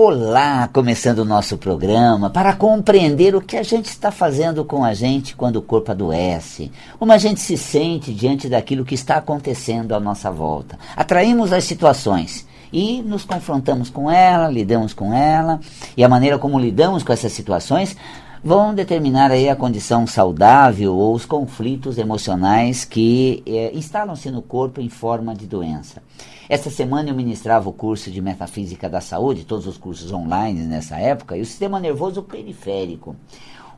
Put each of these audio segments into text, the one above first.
Olá, começando o nosso programa para compreender o que a gente está fazendo com a gente quando o corpo adoece, como a gente se sente diante daquilo que está acontecendo à nossa volta. Atraímos as situações e nos confrontamos com ela, lidamos com ela, e a maneira como lidamos com essas situações vão determinar aí a condição saudável ou os conflitos emocionais que é, instalam-se no corpo em forma de doença. Essa semana eu ministrava o curso de Metafísica da Saúde, todos os cursos online nessa época, e o sistema nervoso periférico.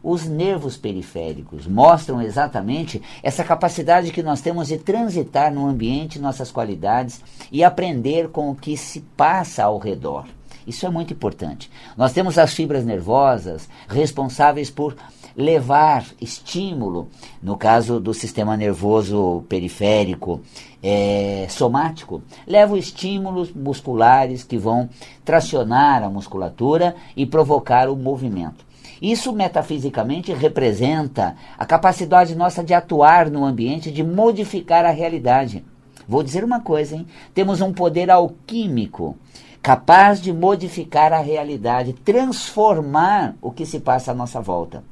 Os nervos periféricos mostram exatamente essa capacidade que nós temos de transitar no ambiente nossas qualidades e aprender com o que se passa ao redor. Isso é muito importante. Nós temos as fibras nervosas responsáveis por levar estímulo, no caso do sistema nervoso periférico é, somático, levam estímulos musculares que vão tracionar a musculatura e provocar o movimento. Isso metafisicamente representa a capacidade nossa de atuar no ambiente, de modificar a realidade. Vou dizer uma coisa, hein? Temos um poder alquímico capaz de modificar a realidade, transformar o que se passa à nossa volta.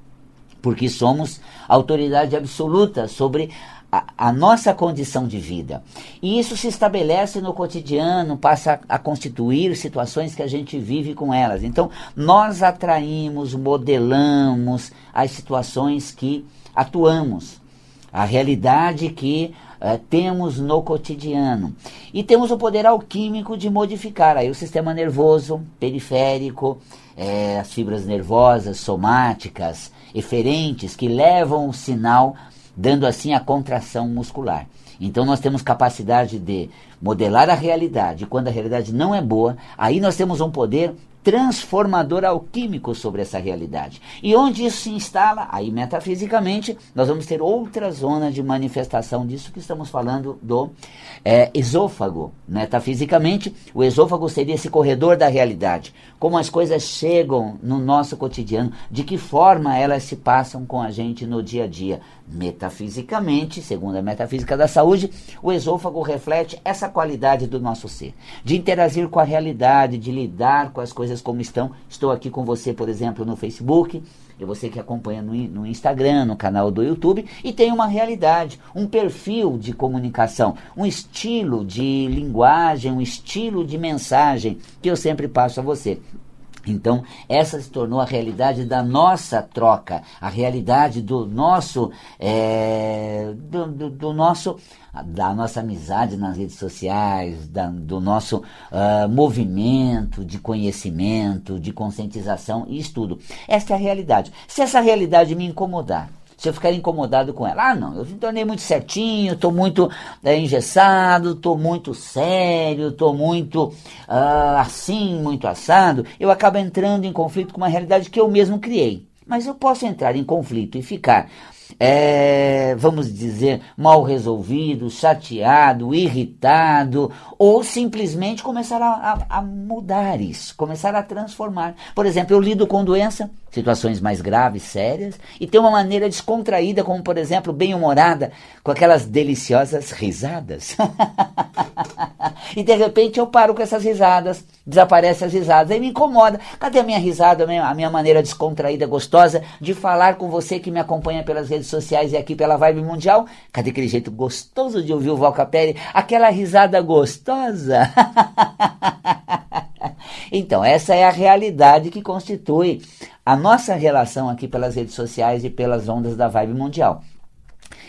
Porque somos autoridade absoluta sobre a, a, nossa condição de vida. E isso se estabelece no cotidiano, passa a, a, constituir situações que a gente vive com elas. Então, nós atraímos, modelamos as situações que atuamos, a realidade que uh, temos no cotidiano. E temos o poder alquímico de modificar aí o sistema nervoso periférico, é, as fibras nervosas somáticas, eferentes, que levam o sinal dando assim a contração muscular. Então nós temos capacidade de modelar a realidade. Quando a realidade não é boa, aí nós temos um poder transformador alquímico sobre essa realidade. E onde isso se instala, aí metafisicamente, nós vamos ter outra zona de manifestação disso que estamos falando do é, esôfago. Metafisicamente, o esôfago seria esse corredor da realidade. Como as coisas chegam no nosso cotidiano, de que forma elas se passam com a gente no dia a dia. Metafisicamente, segundo a metafísica da saúde, o esôfago reflete essa qualidade do nosso ser, de interagir com a realidade, de lidar com as coisas coisas como estão. Estou aqui com você, por exemplo, no Facebook, e você que acompanha no, no Instagram, no canal do YouTube, e tem uma realidade, um perfil de comunicação, um estilo de linguagem, um estilo de mensagem que eu sempre passo a você. Então, essa se tornou a realidade da nossa troca, a realidade do nosso, é, do, do, do, nosso, da nossa amizade nas redes sociais, da, do nosso uh, movimento de conhecimento, de conscientização e estudo. Essa é a realidade. Se essa realidade me incomodar, se eu ficar incomodado com ela. Ah, não, eu me tornei muito certinho, estou muito é, engessado, estou muito sério, estou muito uh, assim, muito assado. Eu acabo entrando em conflito com uma realidade que eu mesmo criei. Mas eu posso entrar em conflito e ficar é, vamos dizer, mal resolvido, chateado, irritado, ou simplesmente começar a, a, a, mudar isso, começar a transformar. Por exemplo, eu lido com doença, situações mais graves, sérias, e tenho uma maneira descontraída, como por exemplo, bem-humorada, com aquelas deliciosas risadas. e de repente eu paro com essas risadas, desaparecem as risadas, aí me incomoda. Cadê a minha risada, a minha, maneira descontraída, gostosa de falar com você que me acompanha pelas redes sociais e aqui pela Vibe Mundial? Cadê aquele jeito gostoso de ouvir o Val Capelli? Aquela risada gostosa? então, essa é a realidade que constitui a nossa relação aqui pelas redes sociais e pelas ondas da Vibe Mundial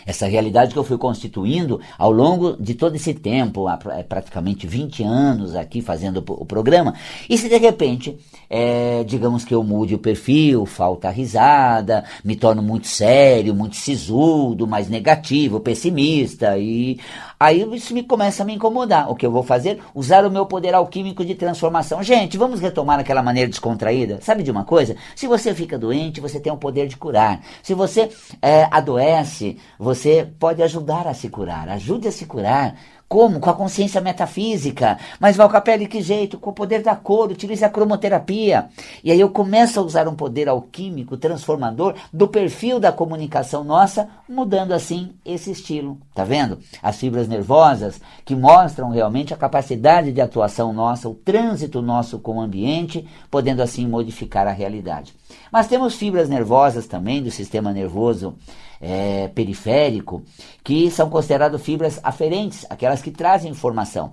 essa realidade que eu fui constituindo ao longo de todo esse tempo, há é, praticamente 20 anos aqui fazendo o programa, e se de repente, é, digamos que eu mude o perfil, falta a risada, me torno muito sério, muito sisudo, mais negativo, pessimista, e aí isso me começa a me incomodar. O que eu vou fazer? Usar o meu poder alquímico de transformação. Gente, vamos retomar aquela maneira descontraída? Sabe de uma coisa? Se você fica doente, você tem o poder de curar. Se você é, adoece, você pode ajudar a se curar. Ajude a se curar Como? Com a consciência metafísica. Mas Valcapelli, que jeito? Com o poder da cor, utilize a cromoterapia. E aí eu começo a usar um poder alquímico, transformador, do perfil da comunicação nossa, mudando assim esse estilo. Tá vendo? As fibras nervosas que mostram realmente a capacidade de atuação nossa, o trânsito nosso com o ambiente, podendo assim modificar a realidade. Mas temos fibras nervosas também do sistema nervoso é, periférico, que são consideradas fibras aferentes, aquelas que trazem informação.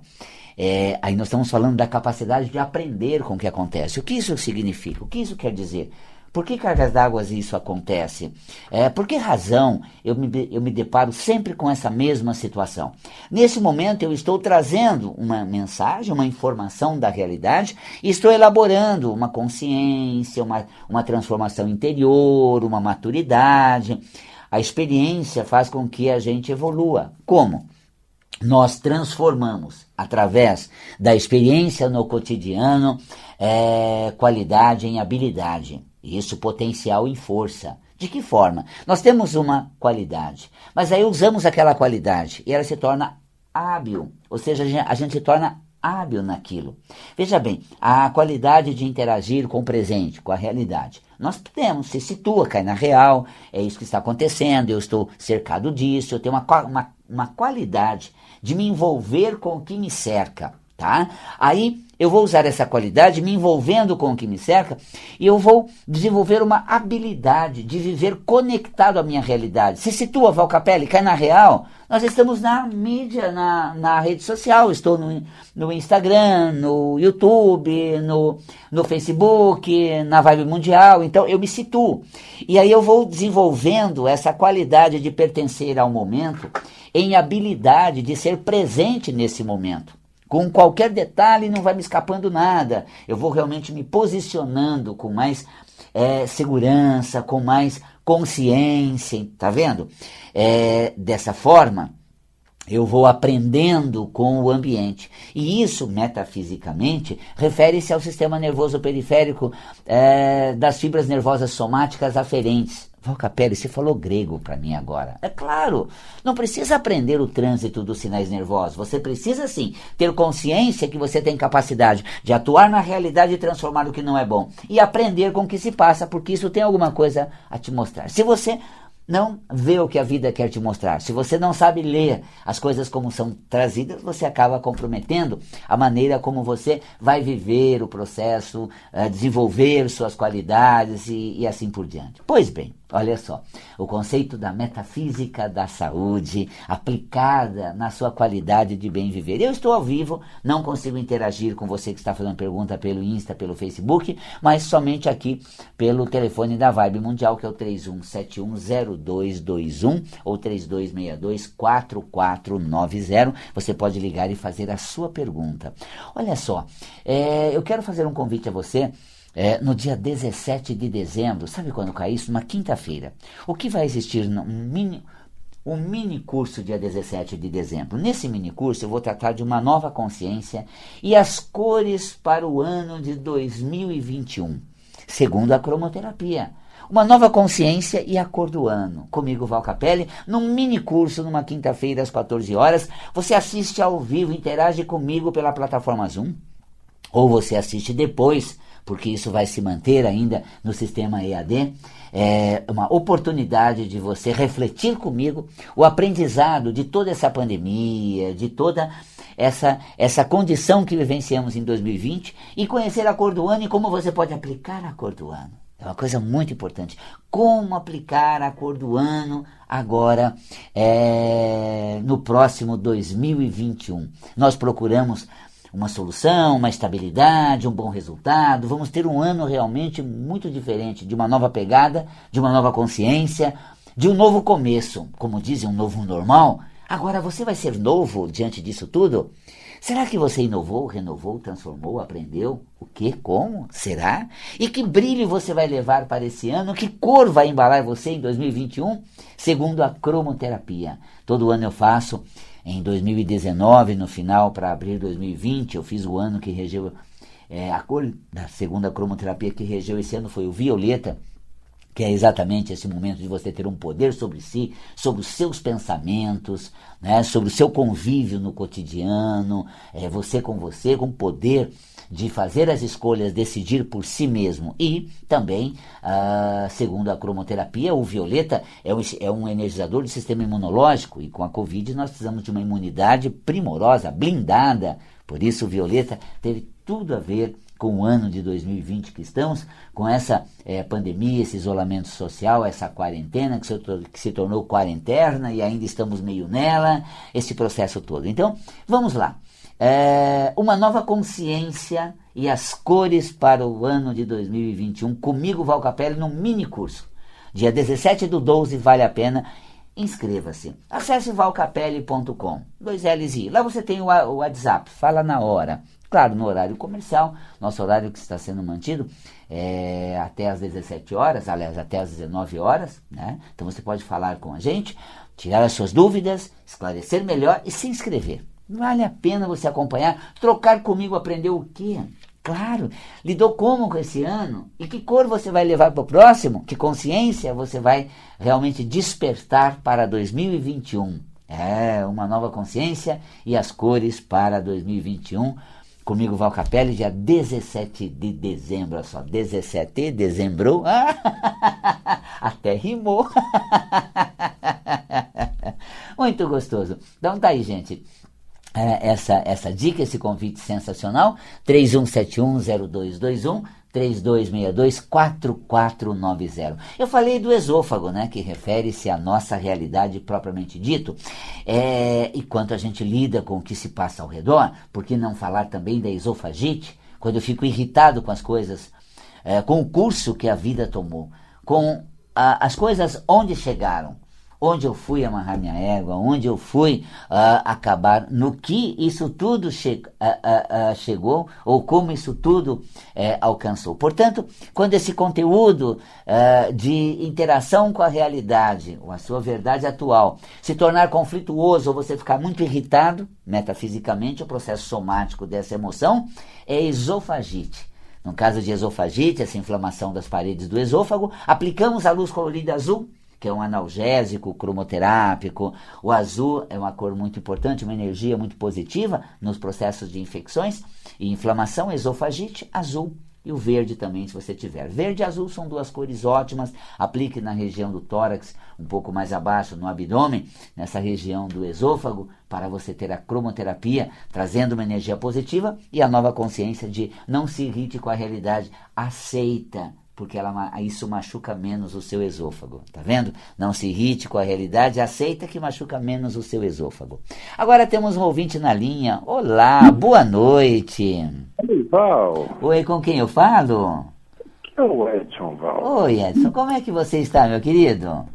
É, aí nós estamos falando da capacidade de aprender com o que acontece. O que isso significa? O que isso quer dizer? Por que cargas d'água isso acontece? É, por que razão eu me, eu me deparo sempre com essa mesma situação? Nesse momento eu estou trazendo uma mensagem, uma informação da realidade e estou elaborando uma consciência, uma, uma transformação interior, uma maturidade. A experiência faz com que a gente evolua. Como? Nós transformamos, através da experiência no cotidiano, é, qualidade em habilidade. Isso potencial em força. De que forma? Nós temos uma qualidade, mas aí usamos aquela qualidade e ela se torna hábil, ou seja, a gente se torna hábil naquilo. Veja bem, a qualidade de interagir com o presente, com a realidade. Nós podemos, se situa, cai na real, é isso que está acontecendo, eu estou cercado disso, eu tenho uma, uma, uma qualidade de me envolver com o que me cerca, tá? Aí eu vou usar essa qualidade me envolvendo com o que me cerca e eu vou desenvolver uma habilidade de viver conectado à minha realidade. Se situa, Valcapelli, cai na real. Nós estamos na mídia, na, na rede social. Estou no, no Instagram, no YouTube, no, no Facebook, na Vibe Mundial. Então eu me situo. E aí eu vou desenvolvendo essa qualidade de pertencer ao momento em habilidade de ser presente nesse momento. Com qualquer detalhe não vai me escapando nada. Eu vou realmente me posicionando com mais é, segurança, com mais consciência, tá vendo? É, dessa forma, eu vou aprendendo com o ambiente. E isso, metafisicamente, refere-se ao sistema nervoso periférico é, das fibras nervosas somáticas aferentes. Valcapelli, você falou grego para mim agora. É claro, não precisa aprender o trânsito dos sinais nervosos. Você precisa sim ter consciência que você tem capacidade de atuar na realidade e transformar o que não é bom. E aprender com o que se passa, porque isso tem alguma coisa a te mostrar. Se você não vê o que a vida quer te mostrar. Se você não sabe ler as coisas como são trazidas, você acaba comprometendo a maneira como você vai viver o processo, uh, desenvolver suas qualidades e, e assim por diante. Pois bem, Olha só, o conceito da metafísica da saúde aplicada na sua qualidade de bem viver. Eu estou ao vivo, não consigo interagir com você que está fazendo pergunta pelo Insta, pelo Facebook, mas somente aqui pelo telefone da Vibe Mundial, que é o 31710221 ou 32624490. Você pode ligar e fazer a sua pergunta. Olha só, é, eu quero fazer um convite a você é, no dia 17 de dezembro, sabe quando cai isso? Uma quinta-feira. O que vai existir um mini, um mini curso dia 17 de dezembro. Nesse mini curso eu vou tratar de uma nova consciência e as cores para o ano de 2021, segundo a cromoterapia. Uma nova consciência e a cor do ano. Comigo, Val Capelli, num mini curso, numa quinta-feira, às 14 horas. Você assiste ao vivo, interage comigo pela plataforma Zoom. Ou você assiste depois porque isso vai se manter ainda no sistema EAD, é uma oportunidade de você refletir comigo o aprendizado de toda essa pandemia, de toda essa, essa condição que vivenciamos em 2020 e conhecer a cor do ano e como você pode aplicar a cor do ano. É uma coisa muito importante. Como aplicar a cor do ano agora é, no próximo 2021? Nós procuramos uma solução, uma estabilidade, um bom resultado. Vamos ter um ano realmente muito diferente, de uma nova pegada, de uma nova consciência, de um novo começo, como dizem, um novo normal. Agora você vai ser novo diante disso tudo? Será que você inovou, renovou, transformou, aprendeu? O que? Como? Será? E que brilho você vai levar para esse ano? Que cor vai embalar você em 2021? Segundo a cromoterapia. Todo ano eu faço em 2019, no final, para abril de 2020, eu fiz o ano que regeu. É, a cor da segunda cromoterapia que regeu esse ano foi o violeta, que é exatamente esse momento de você ter um poder sobre si, sobre os seus pensamentos, né, sobre o seu convívio no cotidiano, é, você com você, com poder de fazer as escolhas, decidir por si mesmo. E também, ah, segundo a cromoterapia, o violeta é um, é um energizador do sistema imunológico e com a Covid nós precisamos de uma imunidade primorosa, blindada. Por isso, o violeta teve tudo a ver com o ano de 2020 que estamos, com essa é, pandemia, esse isolamento social, essa quarentena que se, que se tornou quarentena e ainda estamos meio nela, esse processo todo. Então, vamos lá. É, uma nova consciência e as cores para o ano de 2021, comigo, Val Capelli, num mini curso. Dia 17 do 12, vale a pena. Inscreva-se. Acesse valcapelli.com. Dois L's I. Lá você tem o, WhatsApp. Fala na hora. Claro, no horário comercial, nosso horário que está sendo mantido é até às 17 horas, aliás, até às 19 horas, né? Então você pode falar com a gente, tirar as suas dúvidas, esclarecer melhor e se inscrever. Vale a pena você acompanhar, trocar comigo, aprender o quê? Claro, lidou como com esse ano? E que cor você vai levar para o próximo? Que consciência você vai realmente despertar para 2021? É, uma nova consciência e as cores para 2021 Comigo, Val Capelli, dia 17 de dezembro, olha só, 17 de dezembro, até rimou. Muito gostoso. Então tá aí, gente. Essa, essa dica, esse convite sensacional, 31710221, 3262-4490. Eu falei do esôfago, né, que refere-se à nossa realidade propriamente dito, é, e quanto a gente lida com o que se passa ao redor, por que não falar também da esofagite, quando eu fico irritado com as coisas, é, com o curso que a vida tomou, com a, as coisas onde chegaram, onde eu fui amarrar minha égua, onde eu fui uh, acabar, no que isso tudo che uh, uh, chegou ou como isso tudo eh, alcançou. Portanto, quando esse conteúdo de interação com a realidade, ou a sua verdade atual, se tornar conflituoso ou você ficar muito irritado, metafisicamente, o processo somático dessa emoção é esofagite. No caso de esofagite, essa inflamação das paredes do esôfago, aplicamos a luz colorida azul que é um analgésico cromoterápico. O azul é uma cor muito importante, uma energia muito positiva nos processos de infecções e inflamação, esofagite, azul. E o verde também, se você tiver. Verde e azul são duas cores ótimas. Aplique na região do tórax, um pouco mais abaixo no abdômen, nessa região do esôfago, para você ter a cromoterapia, trazendo uma energia positiva e a nova consciência de não se irrite com a realidade. Aceita porque ela, isso machuca menos o seu esôfago. Tá vendo? Não se irrite com a realidade, aceita que machuca menos o seu esôfago. Agora temos um ouvinte na linha. Olá, boa noite. Oi, Val. Oi, com quem eu falo? É o Edson Val. Oi, Edson, como é que você está, meu querido?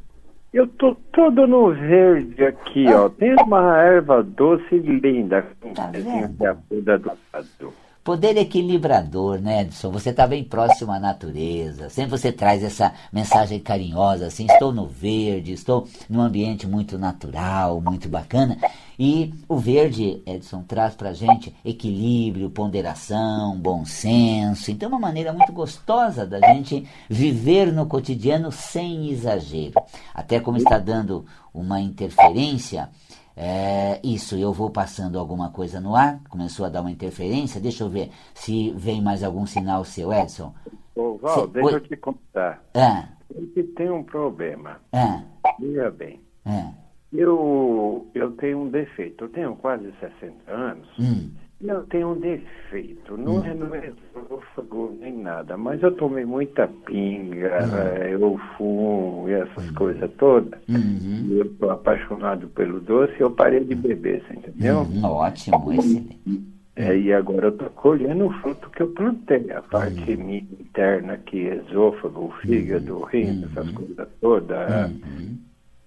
Eu tô todo no verde aqui, ah. ó. Tem uma erva doce linda. Tá vendo? do lado. Poder equilibrador, né, Edson? Você está bem próximo à natureza. Sempre você traz essa mensagem carinhosa, assim, estou no verde, estou num ambiente muito natural, muito bacana. E o verde, Edson, traz para gente equilíbrio, ponderação, bom senso. Então, é uma maneira muito gostosa da gente viver no cotidiano sem exagero. Até como está dando uma interferência é, isso, eu vou passando alguma coisa no ar, começou a dar uma interferência. Deixa eu ver se vem mais algum sinal seu, Edson. Ô, Val, deixa Oi? eu te contar. Ah. Ele tem um problema. Ah. Veja bem. Ah. Eu, eu tenho um defeito. Eu tenho quase 60 anos. Hum. Eu tenho um defeito, não hum. é no esôfago nem nada, mas eu tomei muita pinga, hum. eu fumo e essas hum. coisas todas. Uhum. Eu estou apaixonado pelo doce eu parei de beber, você entendeu? Uhum. Ótimo, excelente. É, e agora eu estou colhendo o fruto que eu plantei, a parte uhum. interna aqui, esôfago, fígado, uhum. rim, essas uhum. coisas todas.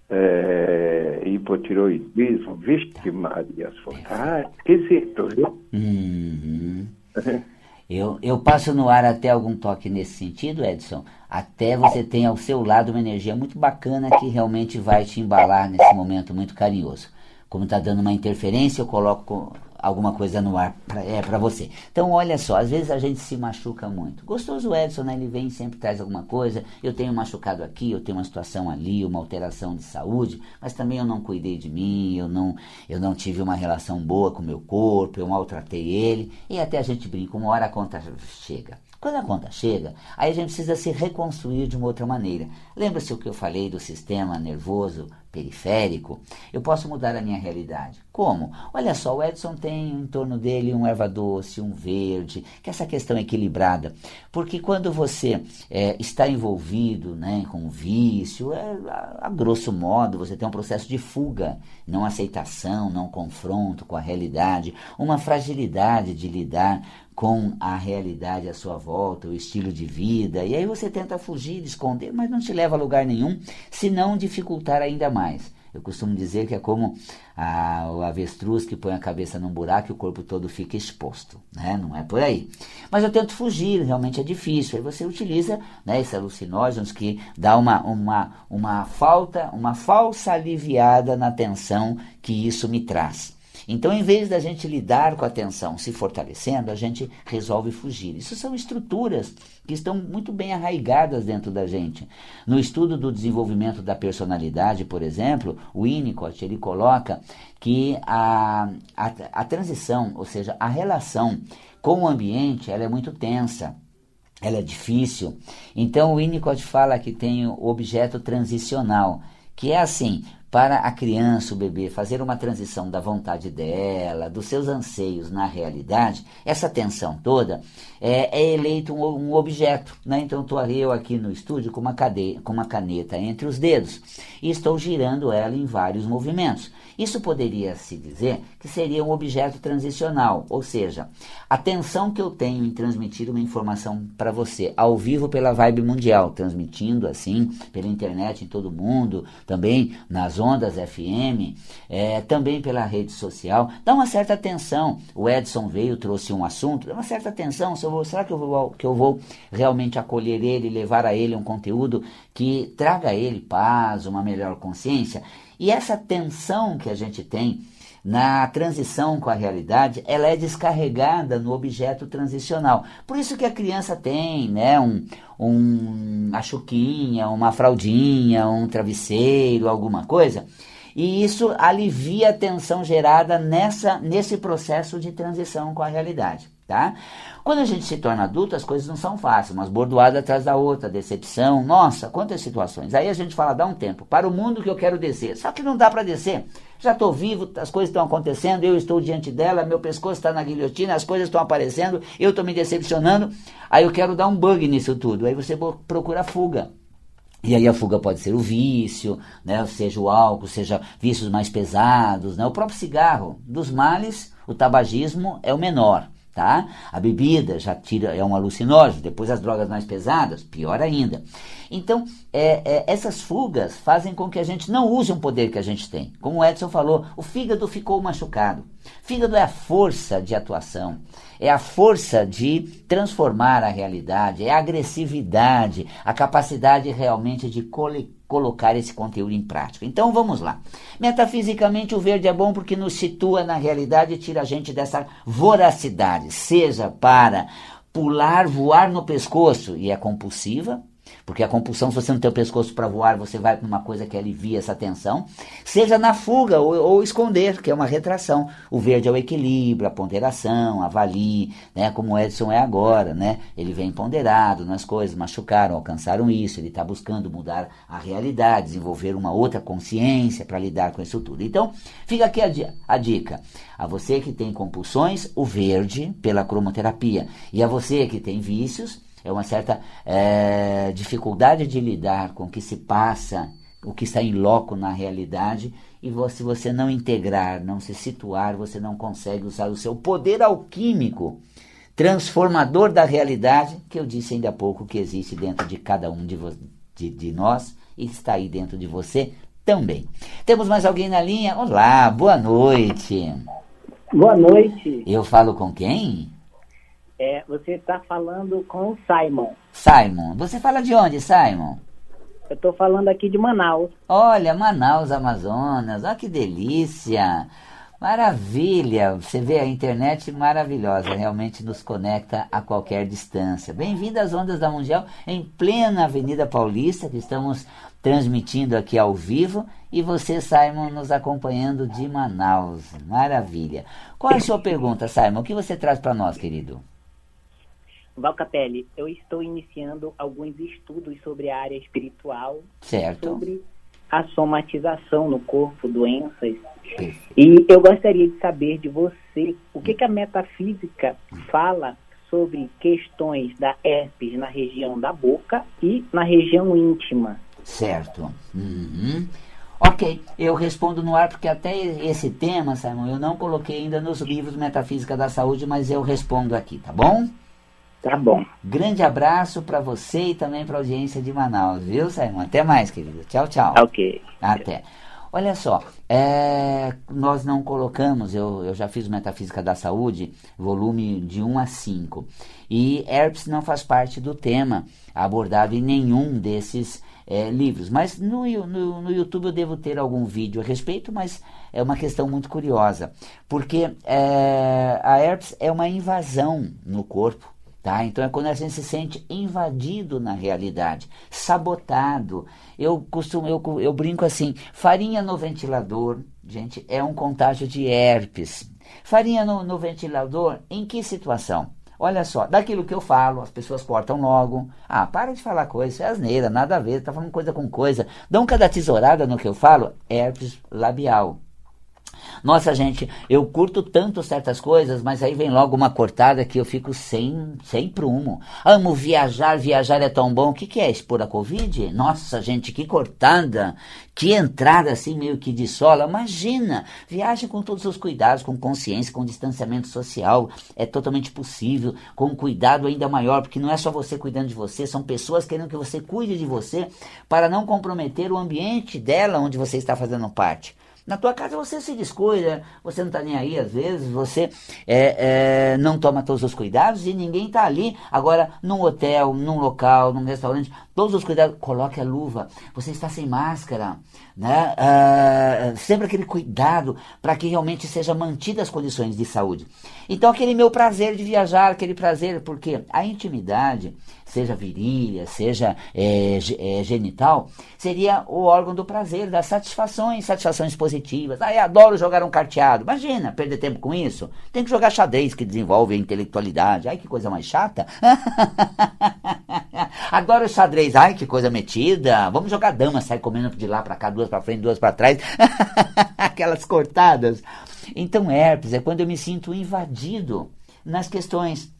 É, hipotiroidismo, vixe Maria, ah, esquisito, viu? Uhum. eu, eu passo no ar até algum toque nesse sentido, Edson, até você tem ao seu lado uma energia muito bacana que realmente vai te embalar nesse momento muito carinhoso. Como está dando uma interferência, eu coloco alguma coisa no ar para é, pra você. Então, olha só, às vezes a gente se machuca muito. Gostoso o Edson, né? Ele vem sempre traz alguma coisa. Eu tenho machucado aqui, eu tenho uma situação ali, uma alteração de saúde, mas também eu não cuidei de mim, eu não, eu não tive uma relação boa com o meu corpo, eu maltratei ele. E até a gente brinca, uma hora a conta chega. Quando a conta chega, aí a gente precisa se reconstruir de uma outra maneira. Lembra-se o que eu falei do sistema nervoso periférico? Eu posso mudar a minha realidade. Como? Olha só, o Edson tem em torno dele um erva doce, um verde, que é essa questão equilibrada. Porque quando você é, está envolvido né, com vício, é, a, a grosso modo, você tem um processo de fuga, não aceitação, não confronto com a realidade, uma fragilidade de lidar com a realidade à sua volta, o estilo de vida, e aí você tenta fugir, esconder, mas não te leva a lugar nenhum, se não dificultar ainda mais. Eu costumo dizer que é como a, o avestruz que põe a cabeça num buraco e o corpo todo fica exposto, né? Não é por aí. Mas eu tento fugir, realmente é difícil. Aí você utiliza né, esses alucinógenos que dá uma, uma, uma falta, uma falsa aliviada na tensão que isso me traz. Então, em vez da gente lidar com a tensão se fortalecendo, a gente resolve fugir. Isso são estruturas que estão muito bem arraigadas dentro da gente. No estudo do desenvolvimento da personalidade, por exemplo, o Winnicott ele coloca que a, a, a transição, ou seja, a relação com o ambiente, ela é muito tensa ela é difícil. Então o Winnicott fala que tem o objeto transicional, que é assim, para a criança, o bebê, fazer uma transição da vontade dela, dos seus anseios na realidade, essa tensão toda, é, é eleito um, um, objeto. Né? Então estou eu aqui no estúdio com uma, cadeia, com uma caneta entre os dedos e estou girando ela em vários movimentos. Isso poderia se dizer que seria um objeto transicional, ou seja, a tensão que eu tenho em transmitir uma informação para você ao vivo pela Vibe Mundial, transmitindo assim pela internet em todo mundo, também nas ondas FM, é, também pela rede social, dá uma certa tensão. O Edson veio, trouxe um assunto, dá uma certa tensão. Vou, será que eu vou, que eu vou realmente acolher ele, levar a ele um conteúdo que traga a ele paz, uma melhor consciência? E essa tensão que a gente tem na transição com a realidade, ela é descarregada no objeto transicional. Por isso que a criança tem, né, um, um uma chuquinha, uma fraldinha, um travesseiro, alguma coisa. E isso alivia a tensão gerada nessa, nesse processo de transição com a realidade. Tá? Quando a gente se torna adulto, as coisas não são fáceis, umas bordoadas atrás da outra, decepção, nossa, quantas situações. Aí a gente fala, dá um tempo, para o mundo que eu quero descer. Só que não dá para descer. Já estou vivo, as coisas estão acontecendo, eu estou diante dela, meu pescoço está na guilhotina, as coisas estão aparecendo, eu estou me decepcionando, aí eu quero dar um bug nisso tudo. Aí você procura fuga. E aí a fuga pode ser o vício, né, seja o álcool, seja vícios mais pesados, né, o próprio cigarro. Dos males, o tabagismo é o menor tá? A bebida já tira, é um alucinógeno, depois as drogas mais pesadas, pior ainda. Então, é, é, essas fugas fazem com que a gente não use um poder que a gente tem. Como o Edson falou, o fígado ficou machucado. Fígado é a força de atuação, é a força de transformar a realidade, é a agressividade, a capacidade realmente de colocar esse conteúdo em prática. Então vamos lá. Metafisicamente, o verde é bom porque nos situa na realidade e tira a gente dessa voracidade, seja para pular, voar no pescoço, e é compulsiva, porque a compulsão, se você não tem o pescoço para voar, você vai para uma coisa que alivia essa tensão. Seja na fuga ou, ou, esconder, que é uma retração. O verde é o equilíbrio, a ponderação, avalie, né? Como o Edson é agora, né? Ele vem ponderado nas coisas, machucaram, alcançaram isso. Ele está buscando mudar a realidade, desenvolver uma outra consciência para lidar com isso tudo. Então, fica aqui a, a dica. A você que tem compulsões, o verde pela cromoterapia. E a você que tem vícios, é uma certa é, dificuldade de lidar com o que se passa, o que está em loco na realidade, e se você não integrar, não se situar, você não consegue usar o seu poder alquímico, transformador da realidade, que eu disse ainda há pouco que existe dentro de cada um de, de, de nós e está aí dentro de você também. Temos mais alguém na linha? Olá, boa noite. Boa noite. Eu falo com quem? É, você está falando com o Simon. Simon. Você fala de onde, Simon? Eu estou falando aqui de Manaus. Olha, Manaus, Amazonas. Olha que delícia. Maravilha! Você vê a internet maravilhosa, realmente nos conecta a qualquer distância. Bem-vindo às Ondas da Mundial em plena Avenida Paulista, que estamos transmitindo aqui ao vivo, e você, Simon, nos acompanhando de Manaus. Maravilha! Qual é a sua pergunta, Simon? O que você traz para nós, querido? Valcapelli, eu estou iniciando alguns estudos sobre a área espiritual, certo. sobre a somatização no corpo, doenças. E eu gostaria de saber de você o que, que a metafísica fala sobre questões da herpes na região da boca e na região íntima. Certo. Uhum. Ok, eu respondo no ar porque até esse tema, Simon, eu não coloquei ainda nos livros Metafísica da Saúde, mas eu respondo aqui, tá bom? Tá bom. Grande abraço para você e também para a audiência de Manaus, viu, Simon? Até mais, querido. Tchau, tchau. Ok. Até. Olha só, é, nós não colocamos, eu, eu já fiz Metafísica da Saúde, volume de 1 a 5, e herpes não faz parte do tema abordado em nenhum desses é, livros. Mas no, no, no, YouTube eu devo ter algum vídeo a respeito, mas é uma questão muito curiosa, porque é, a herpes é uma invasão no corpo Tá? Então é quando a gente se sente invadido na realidade, sabotado. Eu costumo, eu, eu brinco assim, farinha no ventilador, gente, é um contágio de herpes. Farinha no, no ventilador, em que situação? Olha só, daquilo que eu falo, as pessoas cortam logo. Ah, para de falar coisa, isso é asneira, nada a ver, tá falando coisa com coisa. Dão cada tesourada no que eu falo, herpes labial. Nossa, gente, eu curto tanto certas coisas, mas aí vem logo uma cortada que eu fico sem, sem prumo. Amo viajar, viajar é tão bom. O que, que é expor a Covid? Nossa, gente, que cortada, que entrada assim meio que de sola. Imagina, viaje com todos os cuidados, com consciência, com distanciamento social. É totalmente possível, com cuidado ainda maior, porque não é só você cuidando de você, são pessoas querendo que você cuide de você para não comprometer o ambiente dela onde você está fazendo parte. Na tua casa você se descuida, você não está nem aí às vezes, você é, é, não toma todos os cuidados e ninguém está ali. Agora, num hotel, num local, num restaurante, todos os cuidados, coloque a luva, você está sem máscara, né? Uh, sempre aquele cuidado para que realmente sejam mantidas as condições de saúde. Então, aquele meu prazer de viajar, aquele prazer, porque a intimidade seja virilha, seja é, é, genital, seria o órgão do prazer, das satisfações, satisfações positivas. Ah, eu adoro jogar um carteado. Imagina, perder tempo com isso. Tem que jogar xadrez, que desenvolve a intelectualidade. Ai, que coisa mais chata. adoro xadrez. Ai, que coisa metida. Vamos jogar dama, sai comendo de lá para cá, duas para frente, duas para trás. Aquelas cortadas. Então, herpes é quando eu me sinto invadido nas questões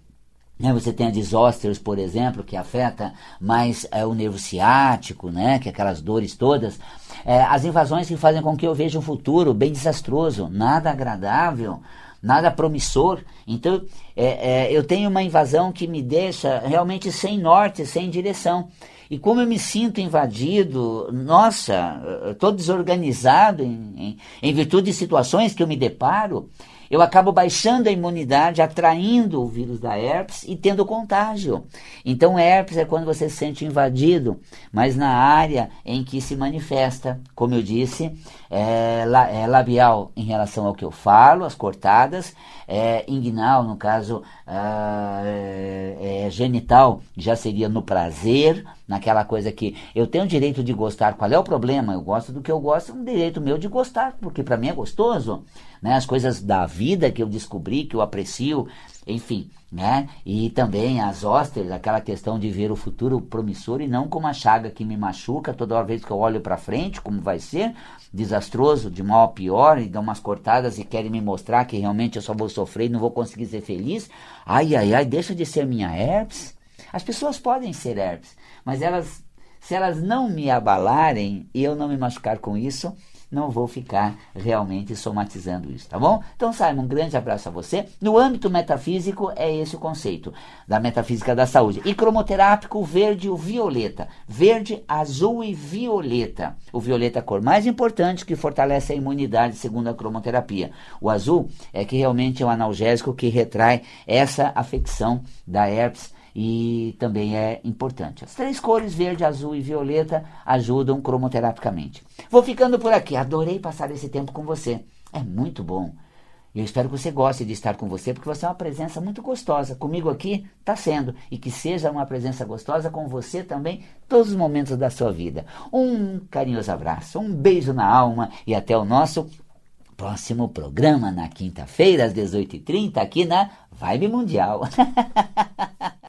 né, você tem a desósteos, por exemplo, que afeta mais é, o nervo ciático, né, que é aquelas dores todas. É, as invasões que fazem com que eu veja um futuro bem desastroso, nada agradável, nada promissor. Então, é, é, eu tenho uma invasão que me deixa realmente sem norte, sem direção. E como eu me sinto invadido, nossa, estou desorganizado em, em, em virtude de situações que eu me deparo, eu acabo baixando a imunidade, atraindo o vírus da herpes e tendo contágio. Então, herpes é quando você se sente invadido, mas na área em que se manifesta, como eu disse, é, é labial em relação ao que eu falo, as cortadas, é, inguinal, no caso, ah, é, é, genital, já seria no prazer, naquela coisa que eu tenho o direito de gostar. Qual é o problema? Eu gosto do que eu gosto, é um direito meu de gostar, porque para mim é gostoso né? As coisas da vida que eu descobri, que eu aprecio, enfim, né? E também as hóspedes, aquela questão de ver o futuro promissor e não como uma chaga que me machuca toda vez que eu olho para frente, como vai ser, desastroso, de mal a pior, e dão umas cortadas e querem me mostrar que realmente eu só vou sofrer e não vou conseguir ser feliz. Ai, ai, ai, deixa de ser minha herpes. As pessoas podem ser herpes, mas elas, se elas não me abalarem e eu não me machucar com isso, não vou ficar realmente somatizando isso, tá bom? Então, Simon, um grande abraço a você. No âmbito metafísico, é esse o conceito da metafísica da saúde. E cromoterápico, verde e violeta. Verde, azul e violeta. O violeta é a cor mais importante que fortalece a imunidade, segundo a cromoterapia. O azul é que realmente é um analgésico que retrai essa afecção da herpes e também é importante. As três cores, verde, azul e violeta, ajudam cromoterapicamente. Vou ficando por aqui. Adorei passar esse tempo com você. É muito bom eu espero que você goste de estar com você, porque você é uma presença muito gostosa. Comigo aqui está sendo. E que seja uma presença gostosa com você também, todos os momentos da sua vida. Um carinhoso abraço, um beijo na alma e até o nosso próximo programa na quinta-feira, às 18h30, aqui na Vibe Mundial.